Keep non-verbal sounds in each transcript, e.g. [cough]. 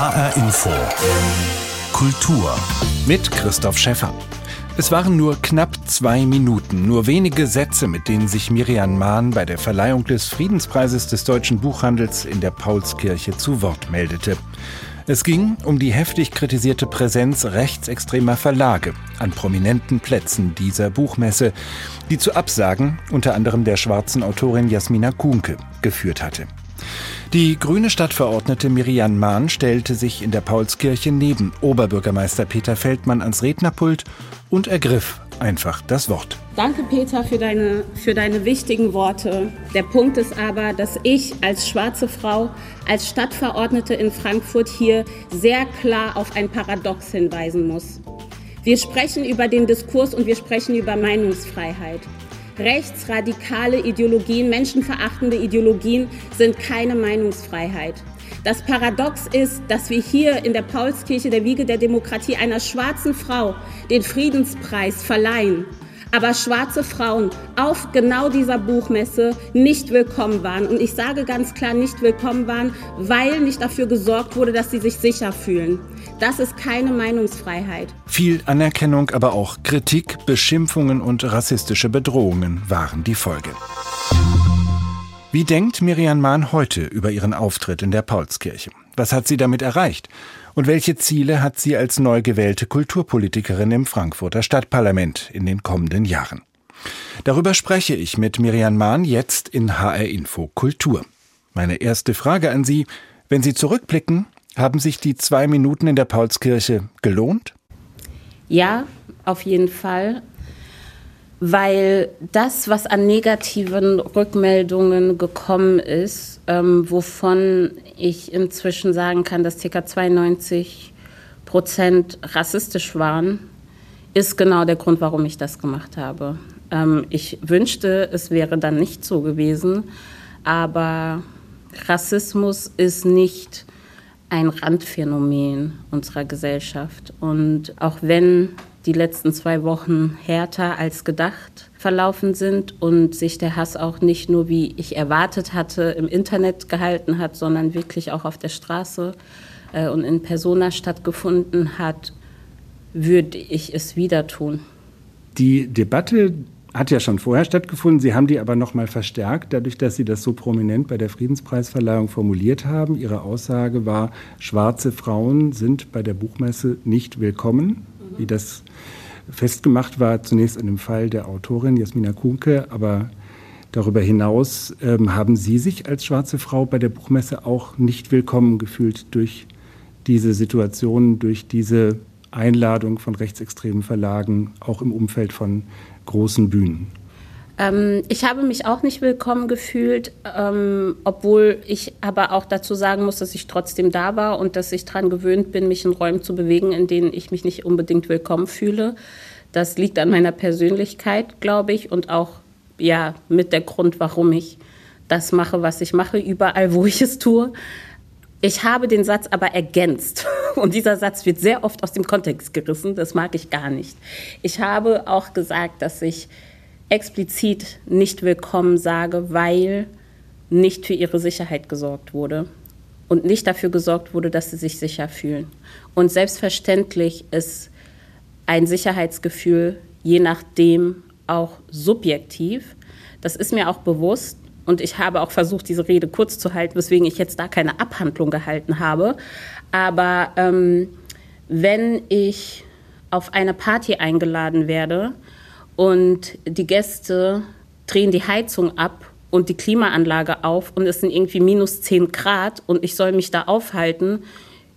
HR Info. Kultur. Mit Christoph Schäffer. Es waren nur knapp zwei Minuten, nur wenige Sätze, mit denen sich Miriam Mahn bei der Verleihung des Friedenspreises des deutschen Buchhandels in der Paulskirche zu Wort meldete. Es ging um die heftig kritisierte Präsenz rechtsextremer Verlage an prominenten Plätzen dieser Buchmesse, die zu Absagen unter anderem der schwarzen Autorin Jasmina Kuhnke geführt hatte. Die grüne Stadtverordnete Miriam Mahn stellte sich in der Paulskirche neben Oberbürgermeister Peter Feldmann ans Rednerpult und ergriff einfach das Wort. Danke, Peter, für deine, für deine wichtigen Worte. Der Punkt ist aber, dass ich als schwarze Frau, als Stadtverordnete in Frankfurt hier sehr klar auf ein Paradox hinweisen muss. Wir sprechen über den Diskurs und wir sprechen über Meinungsfreiheit. Rechtsradikale Ideologien, menschenverachtende Ideologien sind keine Meinungsfreiheit. Das Paradox ist, dass wir hier in der Paulskirche, der Wiege der Demokratie, einer schwarzen Frau den Friedenspreis verleihen aber schwarze Frauen auf genau dieser Buchmesse nicht willkommen waren. Und ich sage ganz klar nicht willkommen waren, weil nicht dafür gesorgt wurde, dass sie sich sicher fühlen. Das ist keine Meinungsfreiheit. Viel Anerkennung, aber auch Kritik, Beschimpfungen und rassistische Bedrohungen waren die Folge. Wie denkt Miriam Mahn heute über ihren Auftritt in der Paulskirche? Was hat sie damit erreicht? Und welche Ziele hat sie als neu gewählte Kulturpolitikerin im Frankfurter Stadtparlament in den kommenden Jahren? Darüber spreche ich mit Miriam Mahn jetzt in HR Info Kultur. Meine erste Frage an Sie, wenn Sie zurückblicken, haben sich die zwei Minuten in der Paulskirche gelohnt? Ja, auf jeden Fall weil das, was an negativen Rückmeldungen gekommen ist, ähm, wovon ich inzwischen sagen kann, dass ca. 92 Prozent rassistisch waren, ist genau der Grund, warum ich das gemacht habe. Ähm, ich wünschte, es wäre dann nicht so gewesen, aber Rassismus ist nicht ein Randphänomen unserer Gesellschaft. Und auch wenn die letzten zwei Wochen härter als gedacht verlaufen sind und sich der Hass auch nicht nur, wie ich erwartet hatte, im Internet gehalten hat, sondern wirklich auch auf der Straße äh, und in Persona stattgefunden hat, würde ich es wieder tun. Die Debatte hat ja schon vorher stattgefunden. Sie haben die aber noch mal verstärkt, dadurch, dass Sie das so prominent bei der Friedenspreisverleihung formuliert haben. Ihre Aussage war, schwarze Frauen sind bei der Buchmesse nicht willkommen wie das festgemacht war, zunächst an dem Fall der Autorin Jasmina Kuhnke, aber darüber hinaus ähm, haben Sie sich als schwarze Frau bei der Buchmesse auch nicht willkommen gefühlt durch diese Situation, durch diese Einladung von rechtsextremen Verlagen, auch im Umfeld von großen Bühnen? Ähm, ich habe mich auch nicht willkommen gefühlt, ähm, obwohl ich aber auch dazu sagen muss, dass ich trotzdem da war und dass ich daran gewöhnt bin, mich in Räumen zu bewegen, in denen ich mich nicht unbedingt willkommen fühle. Das liegt an meiner Persönlichkeit, glaube ich, und auch ja mit der Grund, warum ich das mache, was ich mache, überall, wo ich es tue. Ich habe den Satz aber ergänzt. [laughs] Und dieser Satz wird sehr oft aus dem Kontext gerissen. Das mag ich gar nicht. Ich habe auch gesagt, dass ich explizit nicht willkommen sage, weil nicht für ihre Sicherheit gesorgt wurde und nicht dafür gesorgt wurde, dass sie sich sicher fühlen. Und selbstverständlich ist ein Sicherheitsgefühl je nachdem auch subjektiv. Das ist mir auch bewusst und ich habe auch versucht, diese Rede kurz zu halten, weswegen ich jetzt da keine Abhandlung gehalten habe. Aber ähm, wenn ich auf eine Party eingeladen werde, und die Gäste drehen die Heizung ab und die Klimaanlage auf und es sind irgendwie minus 10 Grad und ich soll mich da aufhalten,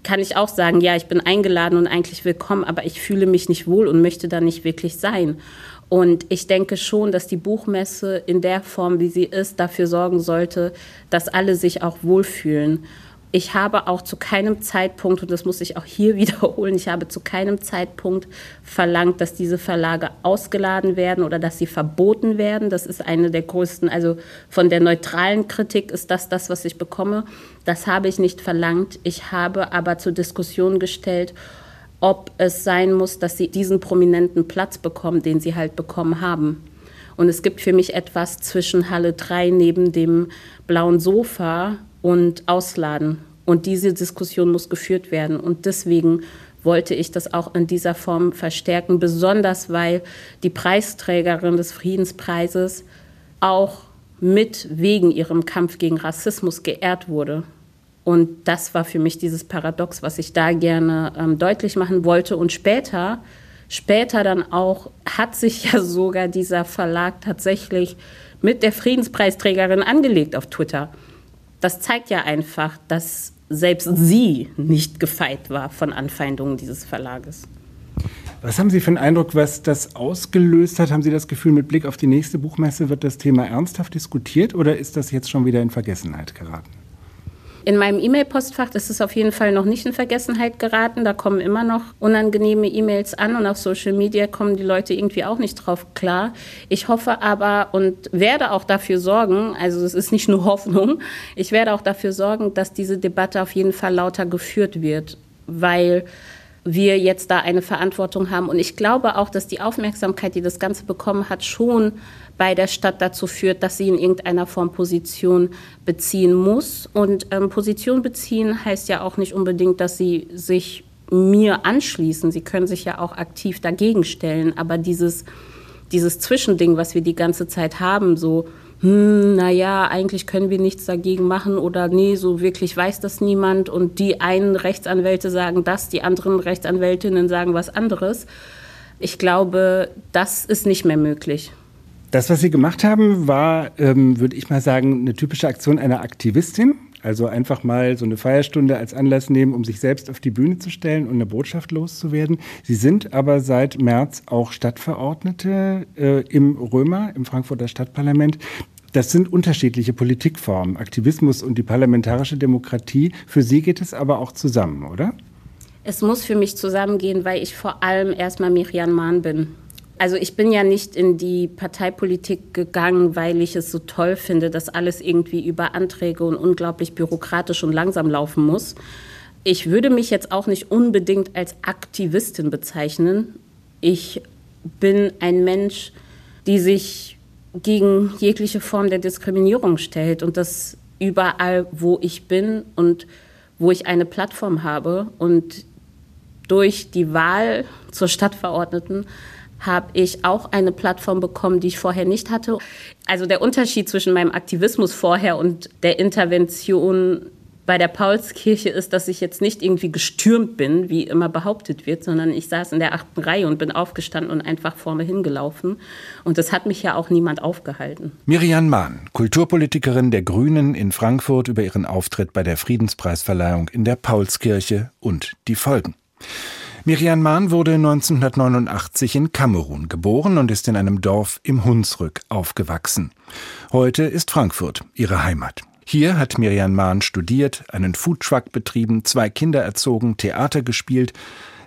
kann ich auch sagen, ja, ich bin eingeladen und eigentlich willkommen, aber ich fühle mich nicht wohl und möchte da nicht wirklich sein. Und ich denke schon, dass die Buchmesse in der Form, wie sie ist, dafür sorgen sollte, dass alle sich auch wohlfühlen ich habe auch zu keinem Zeitpunkt, und das muss ich auch hier [laughs] wiederholen, ich habe zu keinem Zeitpunkt verlangt, dass diese Verlage ausgeladen werden oder dass sie verboten werden. Das ist eine der größten, also von der neutralen Kritik ist das das, was ich bekomme. Das habe ich nicht verlangt. Ich habe aber zur Diskussion gestellt, ob es sein muss, dass sie diesen prominenten Platz bekommen, den sie halt bekommen haben. Und es gibt für mich etwas zwischen Halle 3 neben dem blauen Sofa und ausladen. Und diese Diskussion muss geführt werden. Und deswegen wollte ich das auch in dieser Form verstärken, besonders weil die Preisträgerin des Friedenspreises auch mit wegen ihrem Kampf gegen Rassismus geehrt wurde. Und das war für mich dieses Paradox, was ich da gerne ähm, deutlich machen wollte. Und später, später dann auch, hat sich ja [laughs] sogar dieser Verlag tatsächlich mit der Friedenspreisträgerin angelegt auf Twitter. Das zeigt ja einfach, dass selbst sie nicht gefeit war von Anfeindungen dieses Verlages. Was haben Sie für einen Eindruck, was das ausgelöst hat? Haben Sie das Gefühl, mit Blick auf die nächste Buchmesse wird das Thema ernsthaft diskutiert oder ist das jetzt schon wieder in Vergessenheit geraten? In meinem E-Mail-Postfach ist es auf jeden Fall noch nicht in Vergessenheit geraten. Da kommen immer noch unangenehme E-Mails an und auf Social Media kommen die Leute irgendwie auch nicht drauf klar. Ich hoffe aber und werde auch dafür sorgen, also es ist nicht nur [laughs] Hoffnung, ich werde auch dafür sorgen, dass diese Debatte auf jeden Fall lauter geführt wird, weil wir jetzt da eine Verantwortung haben. Und ich glaube auch, dass die Aufmerksamkeit, die das Ganze bekommen hat, schon bei der Stadt dazu führt, dass sie in irgendeiner Form Position beziehen muss. Und ähm, Position beziehen heißt ja auch nicht unbedingt, dass sie sich mir anschließen. Sie können sich ja auch aktiv dagegen stellen. Aber dieses, dieses Zwischending, was wir die ganze Zeit haben, so hm, naja, eigentlich können wir nichts dagegen machen oder nee, so wirklich weiß das niemand und die einen Rechtsanwälte sagen das, die anderen Rechtsanwältinnen sagen was anderes. Ich glaube, das ist nicht mehr möglich. Das, was Sie gemacht haben, war, ähm, würde ich mal sagen, eine typische Aktion einer Aktivistin. Also einfach mal so eine Feierstunde als Anlass nehmen, um sich selbst auf die Bühne zu stellen und eine Botschaft loszuwerden. Sie sind aber seit März auch Stadtverordnete äh, im Römer, im Frankfurter Stadtparlament. Das sind unterschiedliche Politikformen, Aktivismus und die parlamentarische Demokratie. Für Sie geht es aber auch zusammen, oder? Es muss für mich zusammengehen, weil ich vor allem erstmal Miriam Mahn bin. Also ich bin ja nicht in die Parteipolitik gegangen, weil ich es so toll finde, dass alles irgendwie über Anträge und unglaublich bürokratisch und langsam laufen muss. Ich würde mich jetzt auch nicht unbedingt als Aktivistin bezeichnen. Ich bin ein Mensch, die sich gegen jegliche Form der Diskriminierung stellt und das überall, wo ich bin und wo ich eine Plattform habe. Und durch die Wahl zur Stadtverordneten habe ich auch eine Plattform bekommen, die ich vorher nicht hatte. Also der Unterschied zwischen meinem Aktivismus vorher und der Intervention bei der Paulskirche ist, dass ich jetzt nicht irgendwie gestürmt bin, wie immer behauptet wird, sondern ich saß in der achten Reihe und bin aufgestanden und einfach vor mir hingelaufen. Und das hat mich ja auch niemand aufgehalten. Miriam Mahn, Kulturpolitikerin der Grünen in Frankfurt über ihren Auftritt bei der Friedenspreisverleihung in der Paulskirche und die Folgen. Miriam Mahn wurde 1989 in Kamerun geboren und ist in einem Dorf im Hunsrück aufgewachsen. Heute ist Frankfurt ihre Heimat. Hier hat Miriam Mahn studiert, einen Foodtruck betrieben, zwei Kinder erzogen, Theater gespielt.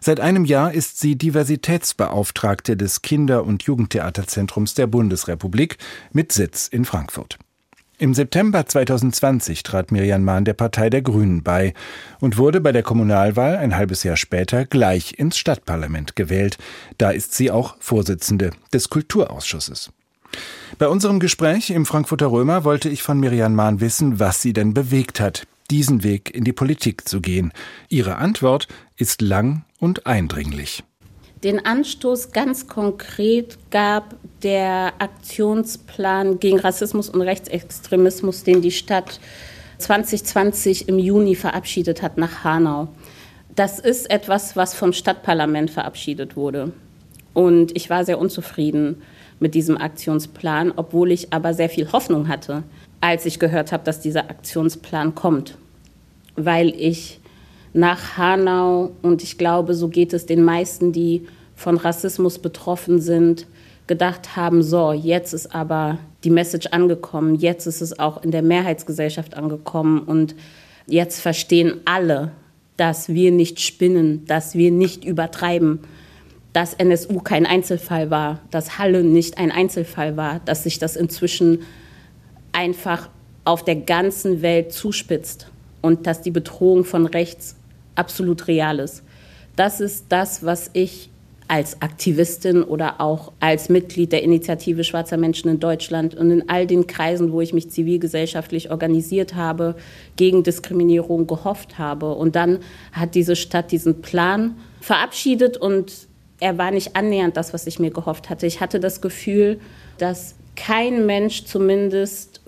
Seit einem Jahr ist sie Diversitätsbeauftragte des Kinder- und Jugendtheaterzentrums der Bundesrepublik mit Sitz in Frankfurt. Im September 2020 trat Miriam Mahn der Partei der Grünen bei und wurde bei der Kommunalwahl ein halbes Jahr später gleich ins Stadtparlament gewählt. Da ist sie auch Vorsitzende des Kulturausschusses. Bei unserem Gespräch im Frankfurter Römer wollte ich von Miriam Mahn wissen, was sie denn bewegt hat, diesen Weg in die Politik zu gehen. Ihre Antwort ist lang und eindringlich. Den Anstoß ganz konkret gab der Aktionsplan gegen Rassismus und Rechtsextremismus, den die Stadt 2020 im Juni verabschiedet hat nach Hanau. Das ist etwas, was vom Stadtparlament verabschiedet wurde. Und ich war sehr unzufrieden mit diesem Aktionsplan, obwohl ich aber sehr viel Hoffnung hatte, als ich gehört habe, dass dieser Aktionsplan kommt. Weil ich nach Hanau, und ich glaube, so geht es den meisten, die von Rassismus betroffen sind, gedacht haben, so, jetzt ist aber die Message angekommen, jetzt ist es auch in der Mehrheitsgesellschaft angekommen und jetzt verstehen alle, dass wir nicht spinnen, dass wir nicht übertreiben, dass NSU kein Einzelfall war, dass Halle nicht ein Einzelfall war, dass sich das inzwischen einfach auf der ganzen Welt zuspitzt und dass die Bedrohung von rechts absolut real ist. Das ist das, was ich als Aktivistin oder auch als Mitglied der Initiative Schwarzer Menschen in Deutschland und in all den Kreisen, wo ich mich zivilgesellschaftlich organisiert habe, gegen Diskriminierung gehofft habe. Und dann hat diese Stadt diesen Plan verabschiedet und er war nicht annähernd das, was ich mir gehofft hatte. Ich hatte das Gefühl, dass kein Mensch zumindest,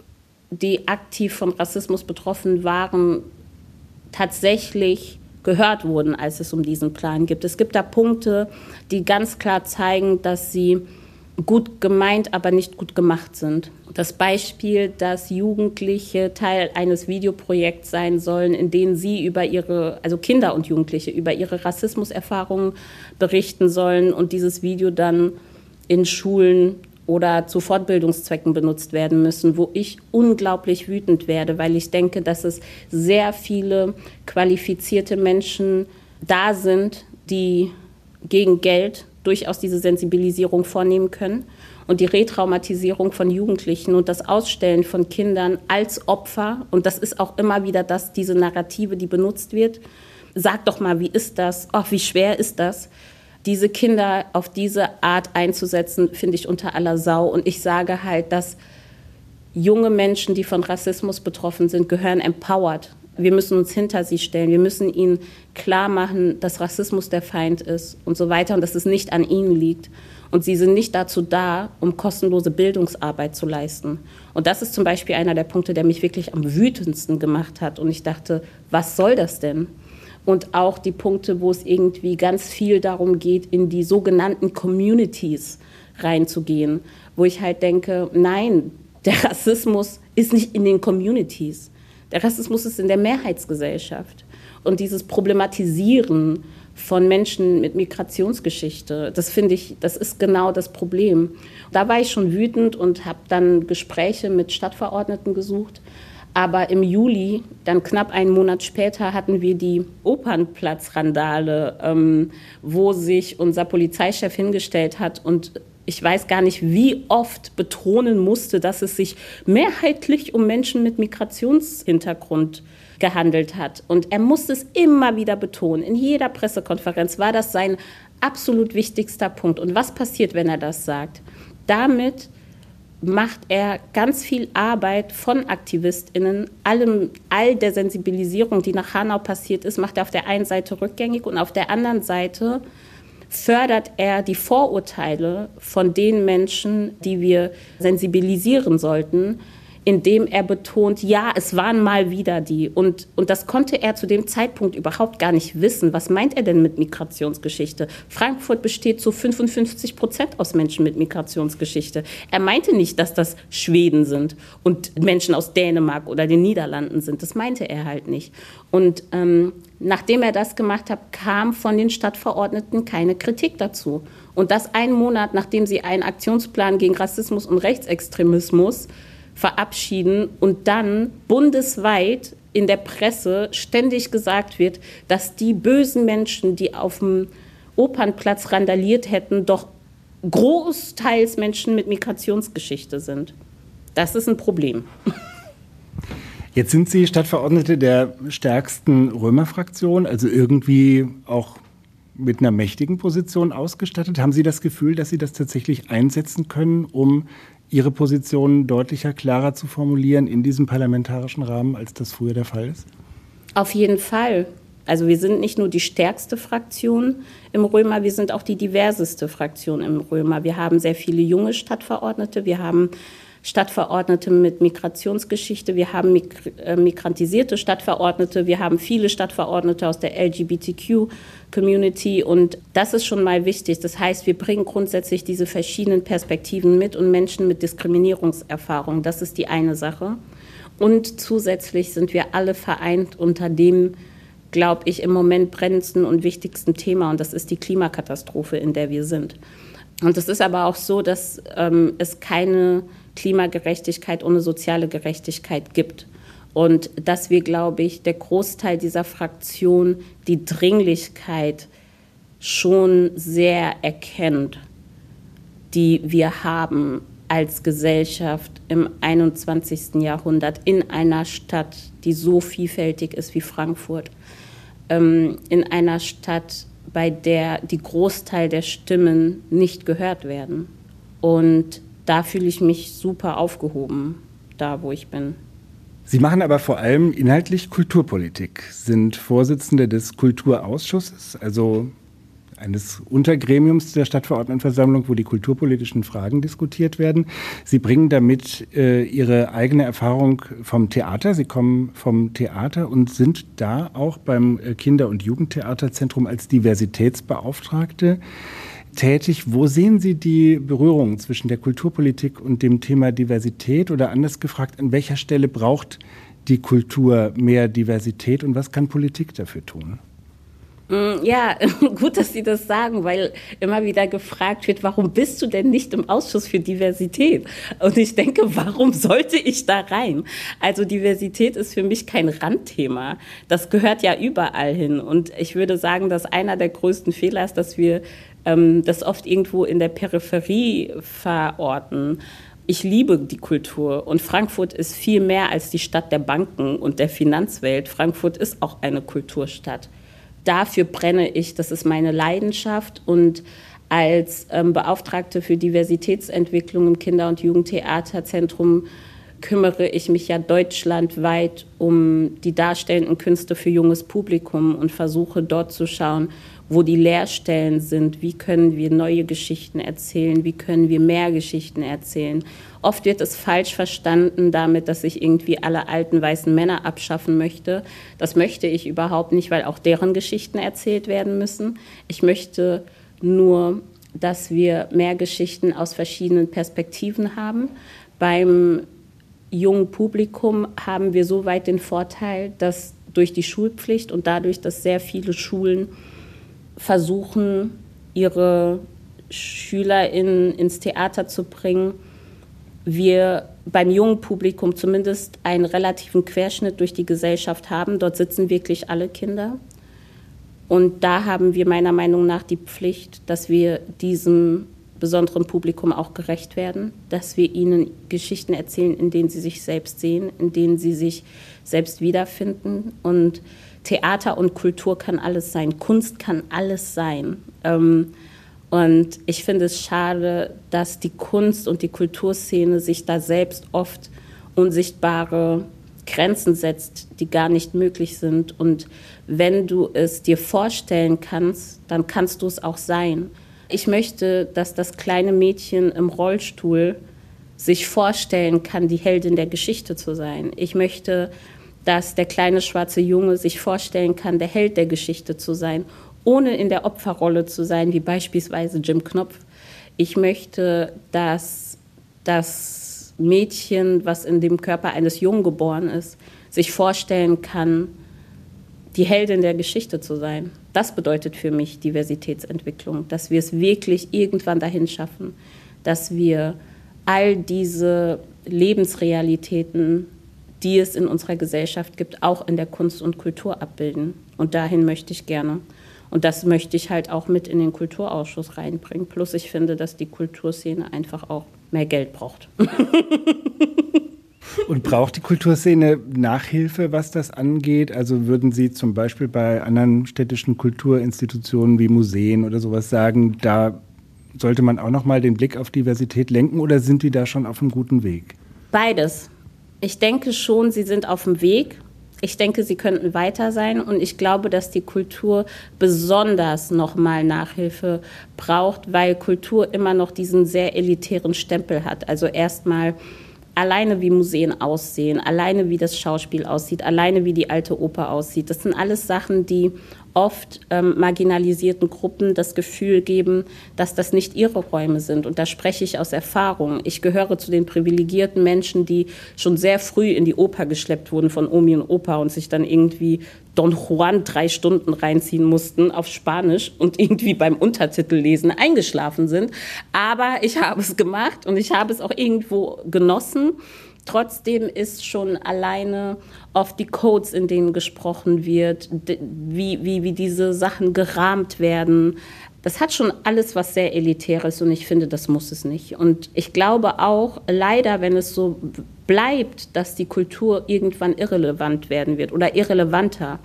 die aktiv vom Rassismus betroffen waren, tatsächlich gehört wurden, als es um diesen Plan geht. Es gibt da Punkte, die ganz klar zeigen, dass sie gut gemeint, aber nicht gut gemacht sind. Das Beispiel, dass Jugendliche Teil eines Videoprojekts sein sollen, in dem sie über ihre, also Kinder und Jugendliche, über ihre Rassismuserfahrungen berichten sollen und dieses Video dann in Schulen oder zu Fortbildungszwecken benutzt werden müssen, wo ich unglaublich wütend werde, weil ich denke, dass es sehr viele qualifizierte Menschen da sind, die gegen Geld durchaus diese Sensibilisierung vornehmen können und die Retraumatisierung von Jugendlichen und das Ausstellen von Kindern als Opfer, und das ist auch immer wieder das, diese Narrative, die benutzt wird. Sag doch mal, wie ist das? Ach, wie schwer ist das? Diese Kinder auf diese Art einzusetzen, finde ich unter aller Sau. Und ich sage halt, dass junge Menschen, die von Rassismus betroffen sind, gehören empowered. Wir müssen uns hinter sie stellen. Wir müssen ihnen klar machen, dass Rassismus der Feind ist und so weiter und dass es nicht an ihnen liegt. Und sie sind nicht dazu da, um kostenlose Bildungsarbeit zu leisten. Und das ist zum Beispiel einer der Punkte, der mich wirklich am wütendsten gemacht hat. Und ich dachte, was soll das denn? Und auch die Punkte, wo es irgendwie ganz viel darum geht, in die sogenannten Communities reinzugehen, wo ich halt denke, nein, der Rassismus ist nicht in den Communities. Der Rassismus ist in der Mehrheitsgesellschaft. Und dieses Problematisieren von Menschen mit Migrationsgeschichte, das finde ich, das ist genau das Problem. Da war ich schon wütend und habe dann Gespräche mit Stadtverordneten gesucht aber im Juli, dann knapp einen Monat später, hatten wir die Opernplatzrandale, ähm, wo sich unser Polizeichef hingestellt hat und ich weiß gar nicht, wie oft betonen musste, dass es sich mehrheitlich um Menschen mit Migrationshintergrund gehandelt hat. Und er musste es immer wieder betonen. In jeder Pressekonferenz war das sein absolut wichtigster Punkt. Und was passiert, wenn er das sagt? Damit macht er ganz viel Arbeit von AktivistInnen. Allem, all der Sensibilisierung, die nach Hanau passiert ist, macht er auf der einen Seite rückgängig und auf der anderen Seite fördert er die Vorurteile von den Menschen, die wir sensibilisieren sollten, indem er betont, ja, es waren mal wieder die. Und, und das konnte er zu dem Zeitpunkt überhaupt gar nicht wissen. Was meint er denn mit Migrationsgeschichte? Frankfurt besteht zu 55 Prozent aus Menschen mit Migrationsgeschichte. Er meinte nicht, dass das Schweden sind und Menschen aus Dänemark oder den Niederlanden sind. Das meinte er halt nicht. Und ähm, nachdem er das gemacht hat, kam von den Stadtverordneten keine Kritik dazu. Und das einen Monat, nachdem sie einen Aktionsplan gegen Rassismus und Rechtsextremismus verabschieden und dann bundesweit in der Presse ständig gesagt wird, dass die bösen Menschen, die auf dem Opernplatz randaliert hätten, doch großteils Menschen mit Migrationsgeschichte sind. Das ist ein Problem. Jetzt sind Sie Stadtverordnete der stärksten Römerfraktion, also irgendwie auch mit einer mächtigen Position ausgestattet. Haben Sie das Gefühl, dass Sie das tatsächlich einsetzen können, um Ihre Position deutlicher, klarer zu formulieren in diesem parlamentarischen Rahmen, als das früher der Fall ist? Auf jeden Fall. Also wir sind nicht nur die stärkste Fraktion im Römer, wir sind auch die diverseste Fraktion im Römer. Wir haben sehr viele junge Stadtverordnete, wir haben Stadtverordnete mit Migrationsgeschichte, wir haben äh, migrantisierte Stadtverordnete, wir haben viele Stadtverordnete aus der LGBTQ-Community und das ist schon mal wichtig. Das heißt, wir bringen grundsätzlich diese verschiedenen Perspektiven mit und Menschen mit Diskriminierungserfahrung. Das ist die eine Sache. Und zusätzlich sind wir alle vereint unter dem, glaube ich, im Moment brennendsten und wichtigsten Thema und das ist die Klimakatastrophe, in der wir sind. Und es ist aber auch so, dass ähm, es keine Klimagerechtigkeit ohne soziale Gerechtigkeit gibt. Und dass wir, glaube ich, der Großteil dieser Fraktion die Dringlichkeit schon sehr erkennt, die wir haben als Gesellschaft im 21. Jahrhundert in einer Stadt, die so vielfältig ist wie Frankfurt, ähm, in einer Stadt, bei der die Großteil der Stimmen nicht gehört werden. Und da fühle ich mich super aufgehoben, da wo ich bin. Sie machen aber vor allem inhaltlich Kulturpolitik, sind Vorsitzende des Kulturausschusses, also eines Untergremiums der Stadtverordnetenversammlung, wo die kulturpolitischen Fragen diskutiert werden. Sie bringen damit äh, Ihre eigene Erfahrung vom Theater. Sie kommen vom Theater und sind da auch beim äh, Kinder- und Jugendtheaterzentrum als Diversitätsbeauftragte tätig. Wo sehen Sie die Berührung zwischen der Kulturpolitik und dem Thema Diversität? Oder anders gefragt, an welcher Stelle braucht die Kultur mehr Diversität und was kann Politik dafür tun? Mm, ja, [laughs] gut, dass Sie das sagen, weil immer wieder gefragt wird, warum bist du denn nicht im Ausschuss für Diversität? Und ich denke, warum sollte ich da rein? Also Diversität ist für mich kein Randthema. Das gehört ja überall hin. Und ich würde sagen, dass einer der größten Fehler ist, dass wir ähm, das oft irgendwo in der Peripherie verorten. Ich liebe die Kultur und Frankfurt ist viel mehr als die Stadt der Banken und der Finanzwelt. Frankfurt ist auch eine Kulturstadt dafür brenne ich, das ist meine Leidenschaft und als ähm, Beauftragte für Diversitätsentwicklung im Kinder- und Jugendtheaterzentrum kümmere ich mich ja deutschlandweit um die darstellenden Künste für junges Publikum und versuche dort zu schauen, wo die Leerstellen sind, wie können wir neue Geschichten erzählen, wie können wir mehr Geschichten erzählen. Oft wird es falsch verstanden damit, dass ich irgendwie alle alten weißen Männer abschaffen möchte. Das möchte ich überhaupt nicht, weil auch deren Geschichten erzählt werden müssen. Ich möchte nur, dass wir mehr Geschichten aus verschiedenen Perspektiven haben. Beim jungen Publikum haben wir soweit den Vorteil, dass durch die Schulpflicht und dadurch, dass sehr viele Schulen versuchen, ihre Schüler in, ins Theater zu bringen, wir beim jungen Publikum zumindest einen relativen Querschnitt durch die Gesellschaft haben. Dort sitzen wirklich alle Kinder. Und da haben wir meiner Meinung nach die Pflicht, dass wir diesem besonderen Publikum auch gerecht werden, dass wir ihnen Geschichten erzählen, in denen sie sich selbst sehen, in denen sie sich selbst wiederfinden. Und Theater und Kultur kann alles sein, Kunst kann alles sein. Ähm, und ich finde es schade, dass die Kunst und die Kulturszene sich da selbst oft unsichtbare Grenzen setzt, die gar nicht möglich sind. Und wenn du es dir vorstellen kannst, dann kannst du es auch sein. Ich möchte, dass das kleine Mädchen im Rollstuhl sich vorstellen kann, die Heldin der Geschichte zu sein. Ich möchte, dass der kleine schwarze Junge sich vorstellen kann, der Held der Geschichte zu sein, ohne in der Opferrolle zu sein, wie beispielsweise Jim Knopf. Ich möchte, dass das Mädchen, was in dem Körper eines Jungen geboren ist, sich vorstellen kann, die Heldin der Geschichte zu sein. Das bedeutet für mich Diversitätsentwicklung, dass wir es wirklich irgendwann dahin schaffen, dass wir all diese Lebensrealitäten die es in unserer Gesellschaft gibt, auch in der Kunst und Kultur abbilden. Und dahin möchte ich gerne. Und das möchte ich halt auch mit in den Kulturausschuss reinbringen. Plus ich finde, dass die Kulturszene einfach auch mehr Geld braucht. [laughs] Und braucht die Kulturszene Nachhilfe, was das angeht? Also würden Sie zum Beispiel bei anderen städtischen Kulturinstitutionen wie Museen oder sowas sagen, da sollte man auch noch mal den Blick auf Diversität lenken oder sind die da schon auf einem guten Weg? Beides. Ich denke schon, sie sind auf dem Weg. Ich denke, sie könnten weiter sein und ich glaube, dass die Kultur besonders nochmal Nachhilfe braucht, weil Kultur immer noch diesen sehr elitären Stempel hat. Also erstmal alleine wie Museen aussehen, alleine wie das Schauspiel aussieht, alleine wie die alte Oper aussieht. Das sind alles Sachen, die oft ähm, marginalisierten Gruppen das Gefühl geben, dass das nicht ihre Räume sind. Und da spreche ich aus Erfahrung. Ich gehöre zu den privilegierten Menschen, die schon sehr früh in die Oper geschleppt wurden von Omi und Opa und sich dann irgendwie Don Juan drei Stunden reinziehen mussten auf Spanisch und [laughs] irgendwie beim Untertitel lesen eingeschlafen sind. Aber ich habe es gemacht und ich habe es auch irgendwo genossen. Trotzdem ist schon alleine oft die Codes, in denen gesprochen wird, wie, wie, wie diese Sachen gerahmt werden. Das hat schon alles was sehr Elitäres und ich finde, das muss es nicht. Und ich glaube auch, leider, wenn es so bleibt, dass die Kultur irgendwann irrelevant werden wird oder irrelevanter,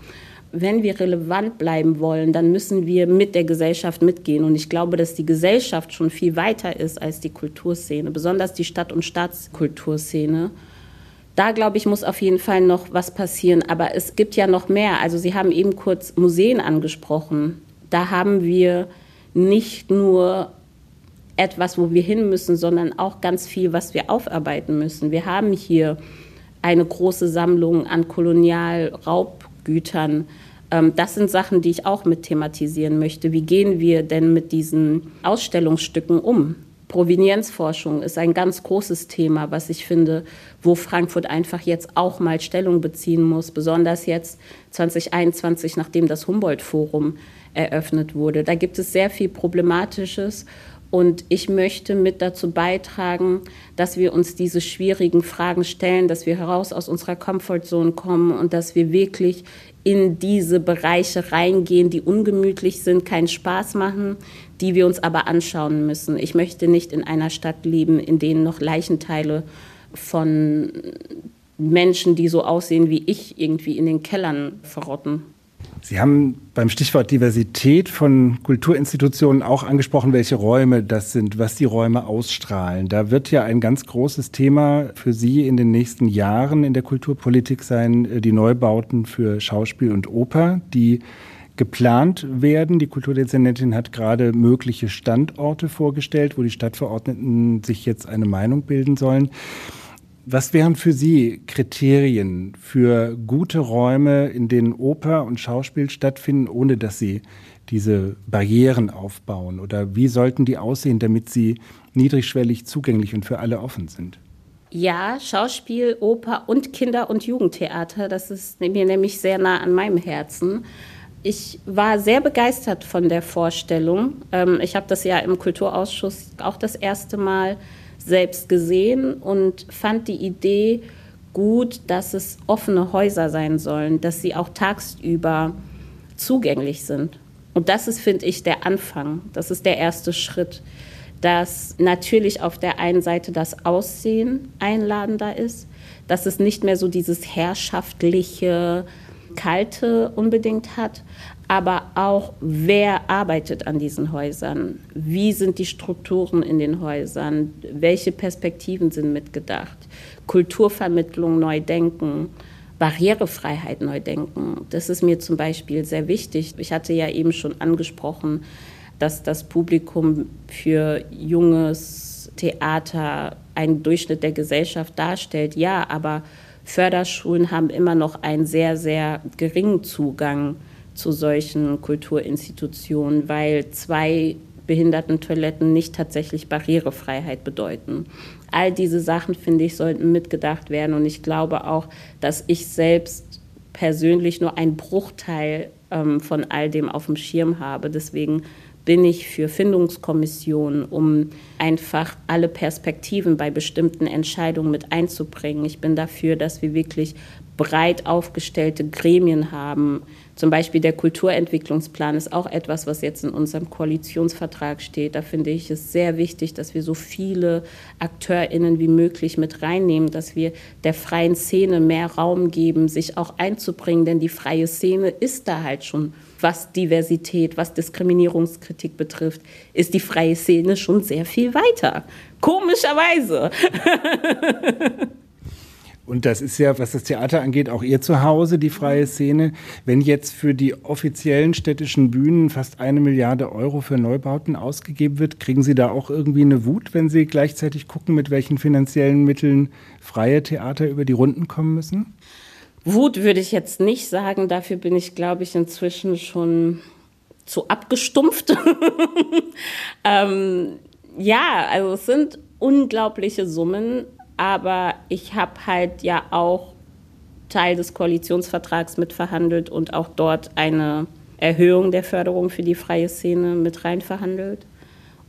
wenn wir relevant bleiben wollen, dann müssen wir mit der Gesellschaft mitgehen. Und ich glaube, dass die Gesellschaft schon viel weiter ist als die Kulturszene, besonders die Stadt- und Staatskulturszene. Da, glaube ich, muss auf jeden Fall noch was passieren. Aber es gibt ja noch mehr. Also Sie haben eben kurz Museen angesprochen. Da haben wir nicht nur etwas, wo wir hin müssen, sondern auch ganz viel, was wir aufarbeiten müssen. Wir haben hier eine große Sammlung an Kolonialraubgütern. Ähm, das sind Sachen, die ich auch mit thematisieren möchte. Wie gehen wir denn mit diesen Ausstellungsstücken um? Provenienzforschung ist ein ganz großes Thema, was ich finde, wo Frankfurt einfach jetzt auch mal Stellung beziehen muss, besonders jetzt 2021, nachdem das Humboldt-Forum eröffnet wurde. Da gibt es sehr viel Problematisches und ich möchte mit dazu beitragen, dass wir uns diese schwierigen Fragen stellen, dass wir heraus aus unserer Comfortzone kommen und dass wir wirklich in diese Bereiche reingehen, die ungemütlich sind, keinen Spaß machen, die wir uns aber anschauen müssen. Ich möchte nicht in einer Stadt leben, in denen noch Leichenteile von Menschen, die so aussehen wie ich, irgendwie in den Kellern verrotten. Sie haben beim Stichwort Diversität von Kulturinstitutionen auch angesprochen, welche Räume das sind, was die Räume ausstrahlen. Da wird ja ein ganz großes Thema für Sie in den nächsten Jahren in der Kulturpolitik sein, äh, die Neubauten für Schauspiel und Oper, die geplant werden. Die Kulturdezernentin hat gerade mögliche Standorte vorgestellt, wo die Stadtverordneten sich jetzt eine Meinung bilden sollen. Was wären für Sie Kriterien für gute Räume, in denen Oper und Schauspiel stattfinden, ohne dass Sie diese Barrieren aufbauen? Oder wie sollten die aussehen, damit sie niedrigschwellig zugänglich und für alle offen sind? Ja, Schauspiel, Oper und Kinder- und Jugendtheater, das ist mir nämlich sehr nah an meinem Herzen. Ich war sehr begeistert von der Vorstellung. Ähm, ich habe das ja im Kulturausschuss auch das erste Mal selbst gesehen und fand die Idee gut, dass es offene Häuser sein sollen, dass sie auch tagsüber zugänglich sind. Und das ist, finde ich, der Anfang. Das ist der erste Schritt, dass natürlich auf der einen Seite das Aussehen einladender ist, dass es nicht mehr so dieses herrschaftliche, kalte unbedingt hat, aber auch, wer arbeitet an diesen Häusern? Wie sind die Strukturen in den Häusern? Welche Perspektiven sind mitgedacht? Kulturvermittlung neu denken. Barrierefreiheit neu denken. Das ist mir zum Beispiel sehr wichtig. Ich hatte ja eben schon angesprochen, dass das Publikum für junges Theater einen Durchschnitt der Gesellschaft darstellt. Ja, aber Förderschulen haben immer noch einen sehr, sehr geringen Zugang zu solchen Kulturinstitutionen, weil zwei Behindertentoiletten nicht tatsächlich Barrierefreiheit bedeuten. All diese Sachen, finde ich, sollten mitgedacht werden. Und ich glaube auch, dass ich selbst persönlich nur einen Bruchteil ähm, von all dem auf dem Schirm habe. Deswegen bin ich für Findungskommissionen, um einfach alle Perspektiven bei bestimmten Entscheidungen mit einzubringen. Ich bin dafür, dass wir wirklich breit aufgestellte Gremien haben. Zum Beispiel der Kulturentwicklungsplan ist auch etwas, was jetzt in unserem Koalitionsvertrag steht. Da finde ich es sehr wichtig, dass wir so viele AkteurInnen wie möglich mit reinnehmen, dass wir der freien Szene mehr Raum geben, sich auch einzubringen, denn die freie Szene ist da halt schon, was Diversität, was Diskriminierungskritik betrifft, ist die freie Szene schon sehr viel weiter. Komischerweise. [laughs] Und das ist ja, was das Theater angeht, auch ihr Zuhause, die freie Szene. Wenn jetzt für die offiziellen städtischen Bühnen fast eine Milliarde Euro für Neubauten ausgegeben wird, kriegen Sie da auch irgendwie eine Wut, wenn Sie gleichzeitig gucken, mit welchen finanziellen Mitteln freie Theater über die Runden kommen müssen? Wut würde ich jetzt nicht sagen. Dafür bin ich, glaube ich, inzwischen schon zu abgestumpft. [laughs] ähm, ja, also es sind unglaubliche Summen aber ich habe halt ja auch Teil des Koalitionsvertrags mitverhandelt und auch dort eine Erhöhung der Förderung für die freie Szene mit rein verhandelt.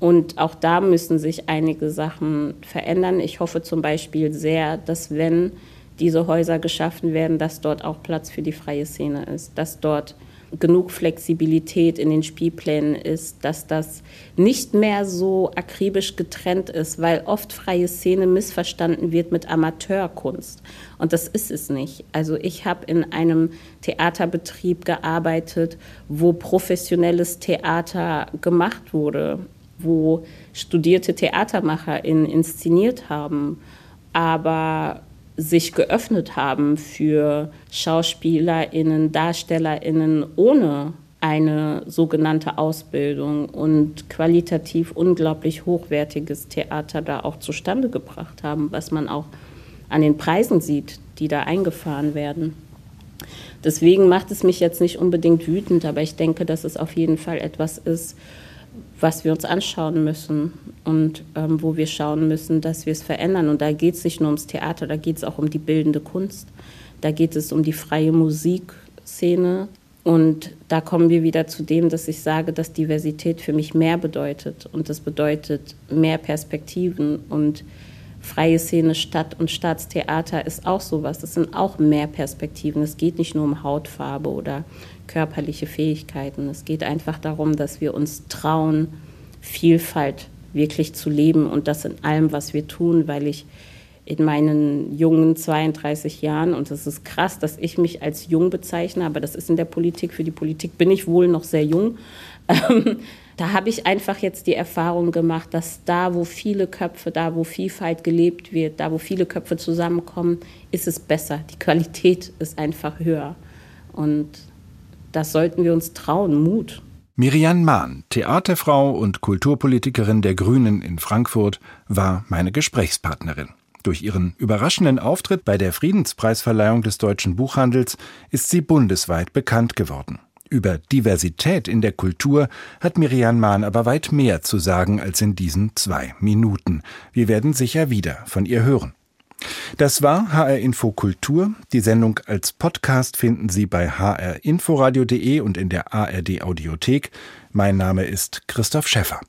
Und auch da müssen sich einige Sachen verändern. Ich hoffe zum Beispiel sehr, dass wenn diese Häuser geschaffen werden, dass dort auch Platz für die freie Szene ist, dass dort genug Flexibilität in den Spielplänen ist, dass das nicht mehr so akribisch getrennt ist, weil oft freie Szene missverstanden wird mit Amateurkunst. Und das ist es nicht. Also ich habe in einem Theaterbetrieb gearbeitet, wo professionelles Theater gemacht wurde, wo studierte TheatermacherInnen inszeniert haben, aber sich geöffnet haben für SchauspielerInnen, DarstellerInnen ohne eine sogenannte Ausbildung und qualitativ unglaublich hochwertiges Theater da auch zustande gebracht haben, was man auch an den Preisen sieht, die da eingefahren werden. Deswegen macht es mich jetzt nicht unbedingt wütend, aber ich denke, dass es auf jeden Fall etwas ist, was wir uns anschauen müssen und ähm, wo wir schauen müssen, dass wir es verändern. Und da geht es nicht nur ums Theater, da geht es auch um die bildende Kunst, da geht es um die freie Musikszene. Und da kommen wir wieder zu dem, dass ich sage, dass Diversität für mich mehr bedeutet. Und das bedeutet mehr Perspektiven. Und freie Szene, Stadt- und Staatstheater ist auch sowas. Das sind auch mehr Perspektiven. Es geht nicht nur um Hautfarbe oder körperliche Fähigkeiten. Es geht einfach darum, dass wir uns trauen, Vielfalt wirklich zu leben und das in allem, was wir tun, weil ich in meinen jungen 32 Jahren, und das ist krass, dass ich mich als jung bezeichne, aber das ist in der Politik, für die Politik bin ich wohl noch sehr jung. [laughs] Ähm, da habe ich einfach jetzt die Erfahrung gemacht, dass da, wo viele Köpfe, da, wo Vielfalt gelebt wird, da, wo viele Köpfe zusammenkommen, ist es besser. Die Qualität ist einfach höher. Und das sollten wir uns trauen, Mut. Miriam Mahn, Theaterfrau und Kulturpolitikerin der Grünen in Frankfurt, war meine Gesprächspartnerin. Durch ihren überraschenden Auftritt bei der Friedenspreisverleihung des deutschen Buchhandels ist sie bundesweit bekannt geworden. Über Diversität in der Kultur hat Miriam Mahn aber weit mehr zu sagen als in diesen zwei Minuten. Wir werden sicher wieder von ihr hören. Das war HR Info Kultur. Die Sendung als Podcast finden Sie bei hrinforadio.de und in der ARD Audiothek. Mein Name ist Christoph Schäffer.